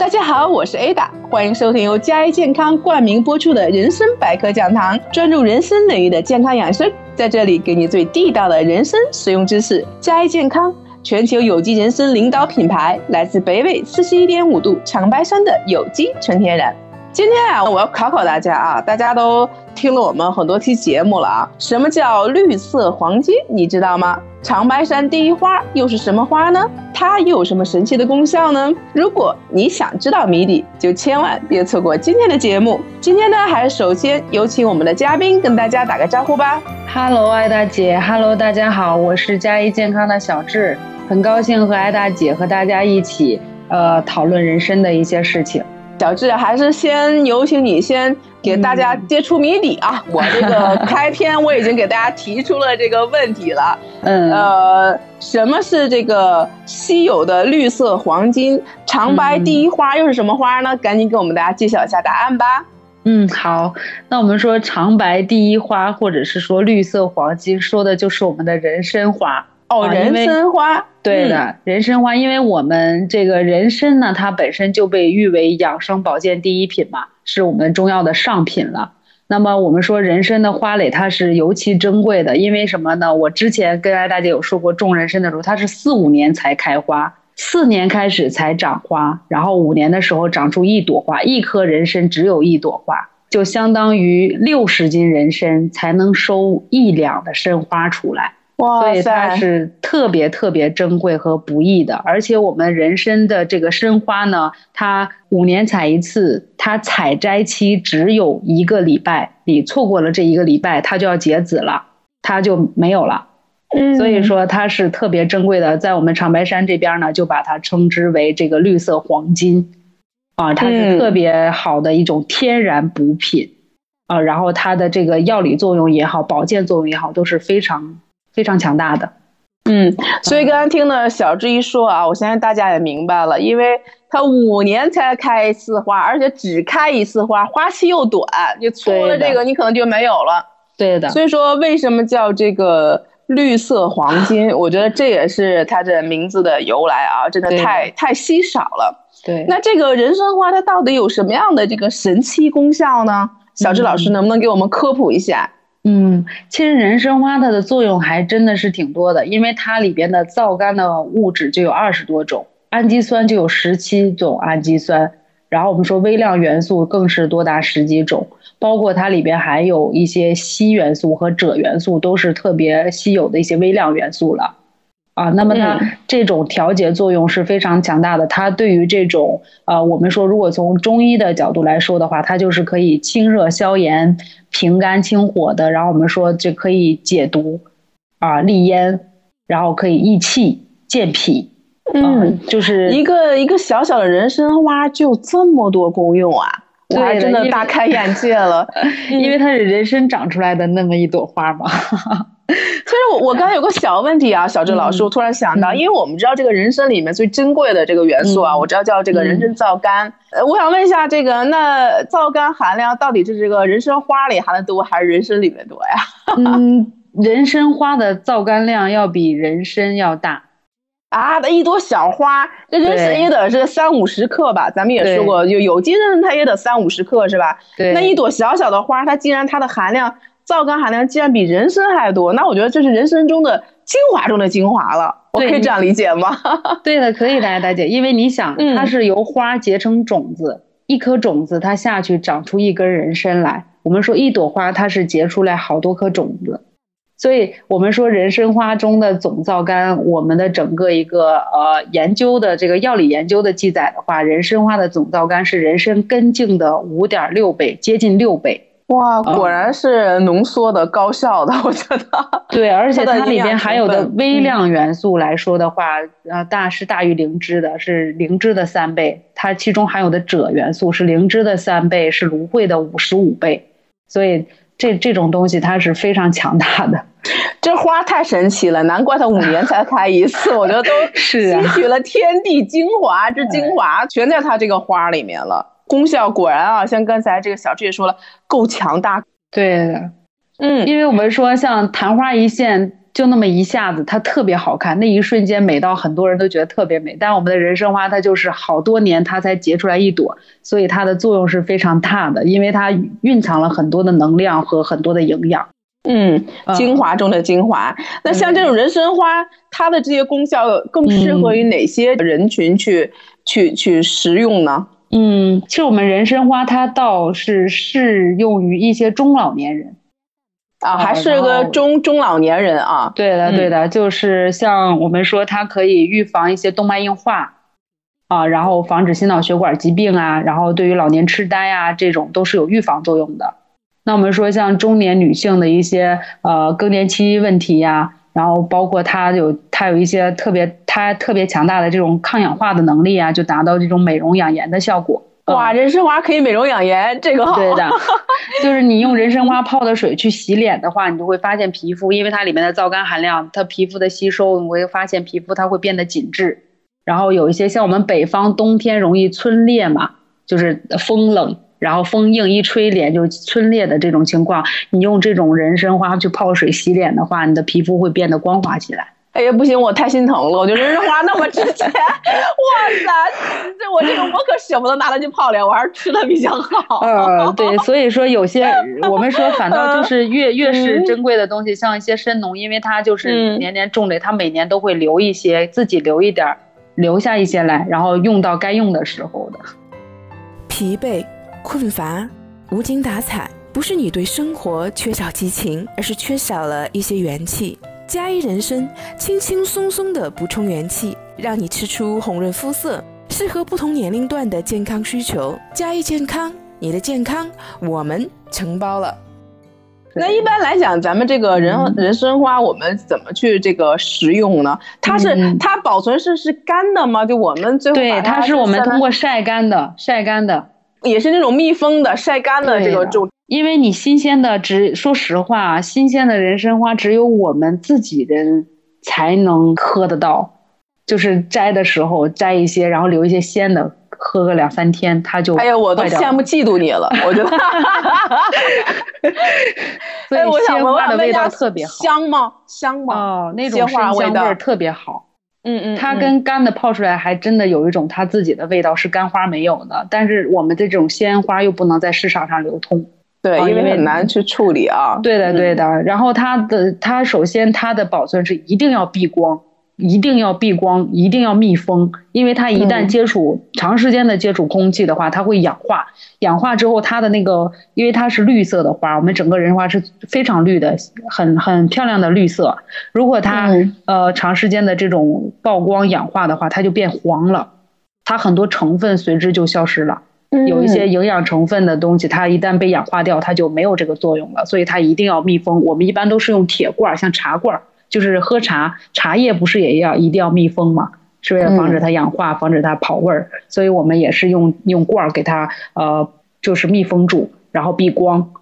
大家好，我是 Ada，欢迎收听由佳怡健康冠名播出的人生百科讲堂，专注人生领域的健康养生，在这里给你最地道的人生实用知识。佳怡健康，全球有机人参领导品牌，来自北纬四十一点五度长白山的有机纯天然。今天啊，我要考考大家啊，大家都听了我们很多期节目了啊，什么叫绿色黄金？你知道吗？长白山第一花又是什么花呢？它又有什么神奇的功效呢？如果你想知道谜底，就千万别错过今天的节目。今天呢，还是首先有请我们的嘉宾跟大家打个招呼吧。Hello，艾大姐，Hello，大家好，我是嘉一健康的小智，很高兴和艾大姐和大家一起呃讨论人生的一些事情。小智，还是先有请你先给大家揭出谜底啊！我这个 开篇我已经给大家提出了这个问题了。嗯，呃，什么是这个稀有的绿色黄金长白第一花？又是什么花呢？赶紧给我们大家揭晓一下答案吧。嗯，好，那我们说长白第一花，或者是说绿色黄金，说的就是我们的人参花。哦，人参花，对的，人参花，因为我们这个人参呢，它本身就被誉为养生保健第一品嘛，是我们中药的上品了。那么我们说人参的花蕾它是尤其珍贵的，因为什么呢？我之前跟艾大姐有说过，种人参的时候，它是四五年才开花，四年开始才长花，然后五年的时候长出一朵花，一颗人参只有一朵花，就相当于六十斤人参才能收一两的参花出来。所以它是特别特别珍贵和不易的，而且我们人参的这个参花呢，它五年采一次，它采摘期只有一个礼拜，你错过了这一个礼拜，它就要结籽了，它就没有了。嗯，所以说它是特别珍贵的，在我们长白山这边呢，就把它称之为这个绿色黄金，啊，它是特别好的一种天然补品，啊，然后它的这个药理作用也好，保健作用也好，都是非常。非常强大的，嗯，所以刚刚听了小志一说啊，我相信大家也明白了，因为它五年才开一次花，而且只开一次花，花期又短，你错了这个，你可能就没有了。对的，所以说为什么叫这个绿色黄金？我觉得这也是它的名字的由来啊，真的太太稀少了。对，那这个人参花它到底有什么样的这个神奇功效呢？小智老师能不能给我们科普一下？嗯，嗯其实人参花它的作用还真的是挺多的，因为它里边的皂苷的物质就有二十多种，氨基酸就有十七种氨基酸，然后我们说微量元素更是多达十几种，包括它里边还有一些硒元素和锗元素，都是特别稀有的一些微量元素了。啊，那么它这种调节作用是非常强大的。它对于这种呃，我们说如果从中医的角度来说的话，它就是可以清热消炎、平肝清火的。然后我们说这可以解毒啊、利咽，然后可以益气、健脾。嗯，就是一个一个小小的人参花就这么多功用啊！我还真的大开眼界了，因为它是人参长出来的那么一朵花嘛。其实我我刚才有个小问题啊，小郑老师，我突然想到，因为我们知道这个人参里面最珍贵的这个元素啊，我知道叫这个人参皂苷。呃，我想问一下，这个那皂苷含量到底是这个人参花里含的多，还是人参里面多呀？嗯，人参花的皂苷量要比人参要大啊，那一朵小花，这人参也得是三五十克吧？咱们也说过，有有金针它也得三五十克是吧？对，那一朵小小的花，它竟然它的含量。皂苷含量竟然比人参还多，那我觉得这是人参中的精华中的精华了。我可以这样理解吗？对的，可以的，大姐。因为你想，它是由花结成种子，一颗种子它下去长出一根人参来。我们说一朵花它是结出来好多颗种子，所以我们说人参花中的总皂苷，我们的整个一个呃研究的这个药理研究的记载的话，人参花的总皂苷是人参根茎的五点六倍，接近六倍。哇，果然是浓缩的高效的，我觉得。对，而且它里边含有的微量元素来说的话，呃，大是大于灵芝的，是灵芝的三倍。它其中含有的锗元素是灵芝的三倍，是芦荟的五十五倍。所以这这种东西它是非常强大的。这花太神奇了，难怪它五年才开一次。我觉得都是吸取了天地精华，这精华全在它这个花里面了。功效果然啊，像刚才这个小志也说了，够强大。对的，嗯，因为我们说像昙花一现，就那么一下子，它特别好看，那一瞬间美到很多人都觉得特别美。但我们的人参花，它就是好多年它才结出来一朵，所以它的作用是非常大的，因为它蕴藏了很多的能量和很多的营养。嗯，精华中的精华。那像这种人参花，它的这些功效更适合于哪些人群去去去食用呢？嗯，其实我们人参花它倒是适用于一些中老年人。啊，还是个中中老年人啊？对的，对的，就是像我们说，它可以预防一些动脉硬化啊，然后防止心脑血管疾病啊，然后对于老年痴呆呀这种都是有预防作用的。那我们说像中年女性的一些呃更年期问题呀，然后包括它有它有一些特别它特别强大的这种抗氧化的能力啊，就达到这种美容养颜的效果。哇，人参花可以美容养颜，这个好。对的，就是你用人参花泡的水去洗脸的话，你就会发现皮肤，因为它里面的皂苷含量，它皮肤的吸收，你会发现皮肤它会变得紧致。然后有一些像我们北方冬天容易皴裂嘛，就是风冷，然后风硬一吹脸就皴裂的这种情况，你用这种人参花去泡水洗脸的话，你的皮肤会变得光滑起来。哎呀，不行，我太心疼了。我觉得人参花那么值钱，哇塞，这我这个我可舍不得拿它去泡脸，我还是吃的比较好。嗯，对，所以说有些我们说反倒就是越越是珍贵的东西，像一些参农，因为它就是年年种的，它每年都会留一些，自己留一点，留下一些来，然后用到该用的时候的。疲惫、困乏、无精打采，不是你对生活缺少激情，而是缺少了一些元气。加一人参，轻轻松松的补充元气，让你吃出红润肤色，适合不同年龄段的健康需求。加一健康，你的健康我们承包了。那一般来讲，咱们这个人人参花，我们怎么去这个食用呢？它是它保存是是干的吗？就我们最后对，它是我们通过晒干的，晒干的，也是那种密封的晒干的这个种。因为你新鲜的，只说实话，新鲜的人参花只有我们自己人才能喝得到。就是摘的时候摘一些，然后留一些鲜的，喝个两三天，它就哎呀，我都羡慕嫉妒你了，我觉得。所以鲜花的味道特别好，香吗？香吗？哦，那种花味道特别好。嗯嗯，它跟干的泡出来还真的有一种它自己的味道，是干花没有的。但是我们的这种鲜花又不能在市场上流通。对，因为很难去处理啊。对的，对的。然后它的它首先它的保存是一定要避光，一定要避光，一定要密封，因为它一旦接触长时间的接触空气的话，它会氧化。氧化之后，它的那个因为它是绿色的花，我们整个人花是非常绿的，很很漂亮的绿色。如果它呃长时间的这种曝光氧化的话，它就变黄了，它很多成分随之就消失了。有一些营养成分的东西，它一旦被氧化掉，它就没有这个作用了。所以它一定要密封。我们一般都是用铁罐，像茶罐，就是喝茶，茶叶不是也要一定要密封嘛？是为了防止它氧化，防止它跑味儿。所以我们也是用用罐儿给它呃，就是密封住，然后避光。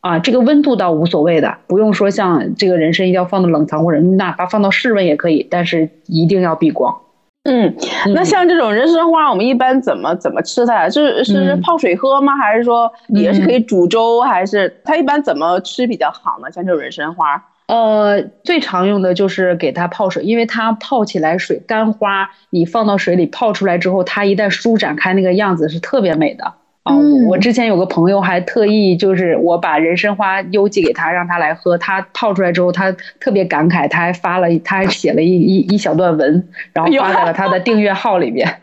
啊，这个温度倒无所谓的，不用说像这个人参一定要放到冷藏或者哪怕放到室温也可以，但是一定要避光。嗯，那像这种人参花，我们一般怎么怎么吃它呀？是是泡水喝吗？还是说也是可以煮粥？还是它一般怎么吃比较好呢？像这种人参花，呃，最常用的就是给它泡水，因为它泡起来水干花，你放到水里泡出来之后，它一旦舒展开，那个样子是特别美的。嗯，我之前有个朋友还特意就是我把人参花邮寄给他，让他来喝。他泡出来之后，他特别感慨，他还发了，他还写了一一一小段文，然后发在了他的订阅号里面。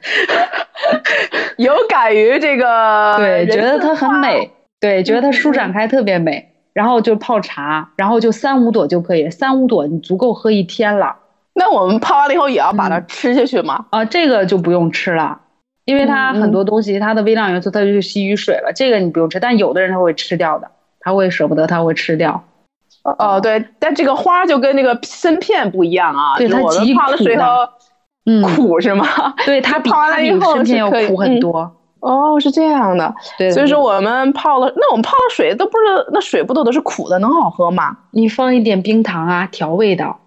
有感于这个，对，觉得它很美，对，觉得它舒展开特别美。然后就泡茶，然后就三五朵就可以，三五朵你足够喝一天了。那我们泡完了以后也要把它吃下去吗？啊，这个就不用吃了。因为它很多东西，它的微量元素它就吸于水了，这个你不用吃。但有的人他会吃掉的，他会舍不得，他会吃掉。哦，对，但这个花就跟那个参片不一样啊，对它极苦的，嗯，苦是吗？对，它 泡完了以后参片要苦很多。哦，是这样的。对，所以说我们泡了，那我们泡的水都不是，那水不都都是苦的，能好喝吗？你放一点冰糖啊，调味道。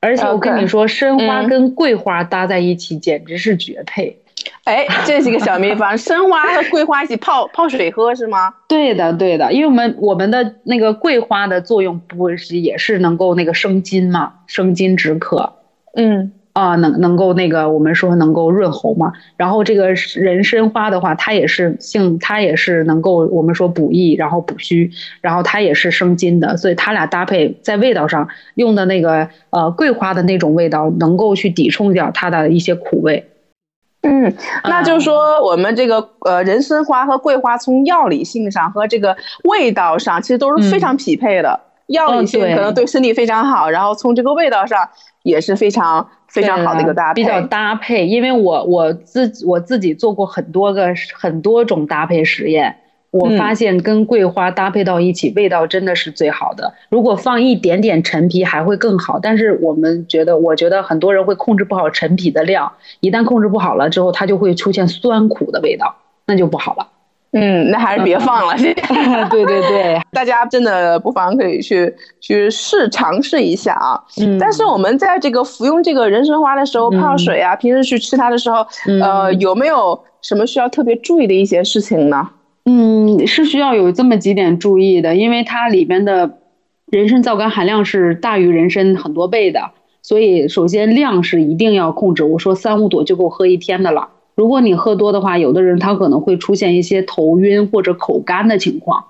而且我跟你说，参花跟桂花搭在一起简直是绝配。哎，这是一个小秘方，生花和桂花一起泡泡水喝是吗？对的，对的，因为我们我们的那个桂花的作用不是也是能够那个生津嘛，生津止渴。嗯。啊，能能够那个，我们说能够润喉嘛。然后这个人参花的话，它也是性，它也是能够我们说补益，然后补虚，然后它也是生津的。所以它俩搭配在味道上用的那个呃桂花的那种味道，能够去抵冲掉它的一些苦味。嗯，那就是说我们这个呃人参花和桂花从药理性上和这个味道上，其实都是非常匹配的。药理性可能对身体非常好，然后从这个味道上也是非常。非常好的一个搭配，比较搭配。因为我我自我自己做过很多个很多种搭配实验，我发现跟桂花搭配到一起，味道真的是最好的。如果放一点点陈皮还会更好，但是我们觉得，我觉得很多人会控制不好陈皮的量，一旦控制不好了之后，它就会出现酸苦的味道，那就不好了。嗯，那还是别放了。对对对，大家真的不妨可以去去试尝试一下啊。嗯，但是我们在这个服用这个人参花的时候泡水啊，平时去吃它的时候，呃，有没有什么需要特别注意的一些事情呢？嗯，是需要有这么几点注意的，因为它里边的人参皂苷含量是大于人参很多倍的，所以首先量是一定要控制。我说三五朵就够喝一天的了。如果你喝多的话，有的人他可能会出现一些头晕或者口干的情况。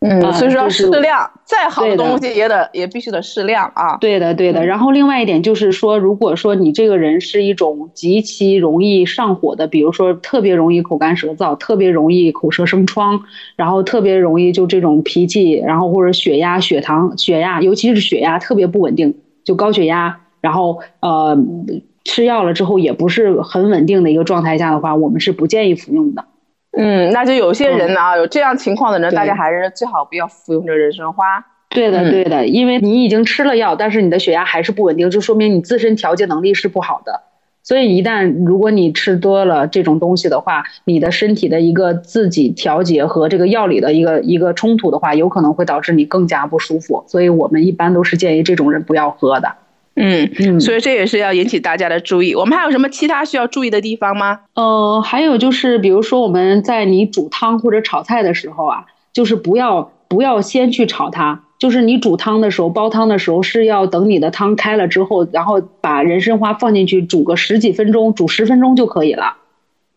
嗯，所以说要适量，再好的东西也得也必须得适量啊。对的，对的。然后另外一点就是说，如果说你这个人是一种极其容易上火的，比如说特别容易口干舌燥，特别容易口舌生疮，然后特别容易就这种脾气，然后或者血压、血糖、血压，尤其是血压特别不稳定，就高血压，然后呃。吃药了之后也不是很稳定的一个状态下的话，我们是不建议服用的。嗯，那就有些人呢，有这样情况的人，大家还是最好不要服用这人参花。对的，对的，因为你已经吃了药，但是你的血压还是不稳定，就说明你自身调节能力是不好的。所以一旦如果你吃多了这种东西的话，你的身体的一个自己调节和这个药理的一个一个冲突的话，有可能会导致你更加不舒服。所以我们一般都是建议这种人不要喝的。嗯嗯，所以这也是要引起大家的注意。我们还有什么其他需要注意的地方吗？呃，还有就是，比如说我们在你煮汤或者炒菜的时候啊，就是不要不要先去炒它，就是你煮汤的时候、煲汤的时候是要等你的汤开了之后，然后把人参花放进去煮个十几分钟，煮十分钟就可以了。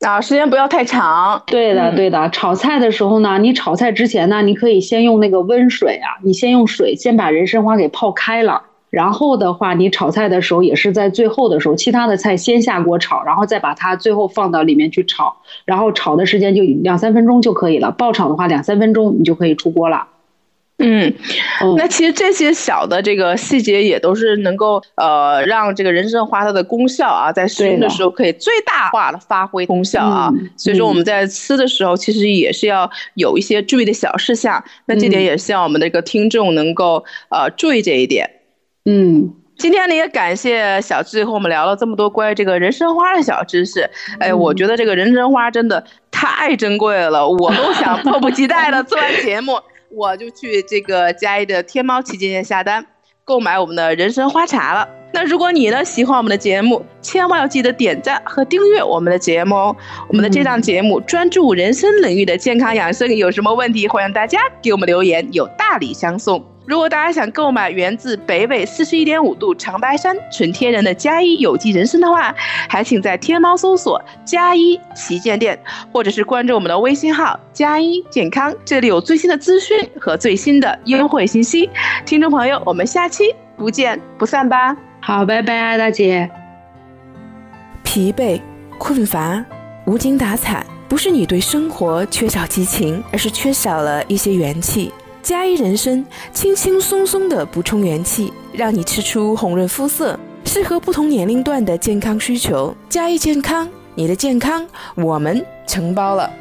啊，时间不要太长。对的，对的。炒菜的时候呢，你炒菜之前呢，你可以先用那个温水啊，你先用水先把人参花给泡开了。然后的话，你炒菜的时候也是在最后的时候，其他的菜先下锅炒，然后再把它最后放到里面去炒，然后炒的时间就两三分钟就可以了。爆炒的话，两三分钟你就可以出锅了。嗯，那其实这些小的这个细节也都是能够呃让这个人参花它的功效啊，在使用的时候可以最大化的发挥功效啊。所以说我们在吃的时候，其实也是要有一些注意的小事项。那这点也希望我们的一个听众能够呃注意这一点。嗯，今天呢也感谢小智和我们聊了这么多关于这个人参花的小知识。哎，我觉得这个人参花真的太珍贵了，我都想迫不及待的做完节目，我就去这个佳一的天猫旗舰店下单购买我们的人参花茶了。那如果你呢喜欢我们的节目，千万要记得点赞和订阅我们的节目哦。我们的这档节目专注人参领域的健康养生，有什么问题欢迎大家给我们留言，有大礼相送。如果大家想购买源自北纬四十一点五度长白山纯天然的加一有机人参的话，还请在天猫搜索“加一旗舰店”，或者是关注我们的微信号“加一健康”，这里有最新的资讯和最新的优惠信息。听众朋友，我们下期不见不散吧！好，拜拜，大姐。疲惫、困乏、无精打采，不是你对生活缺少激情，而是缺少了一些元气。加一人参，轻轻松松的补充元气，让你吃出红润肤色，适合不同年龄段的健康需求。加一健康，你的健康我们承包了。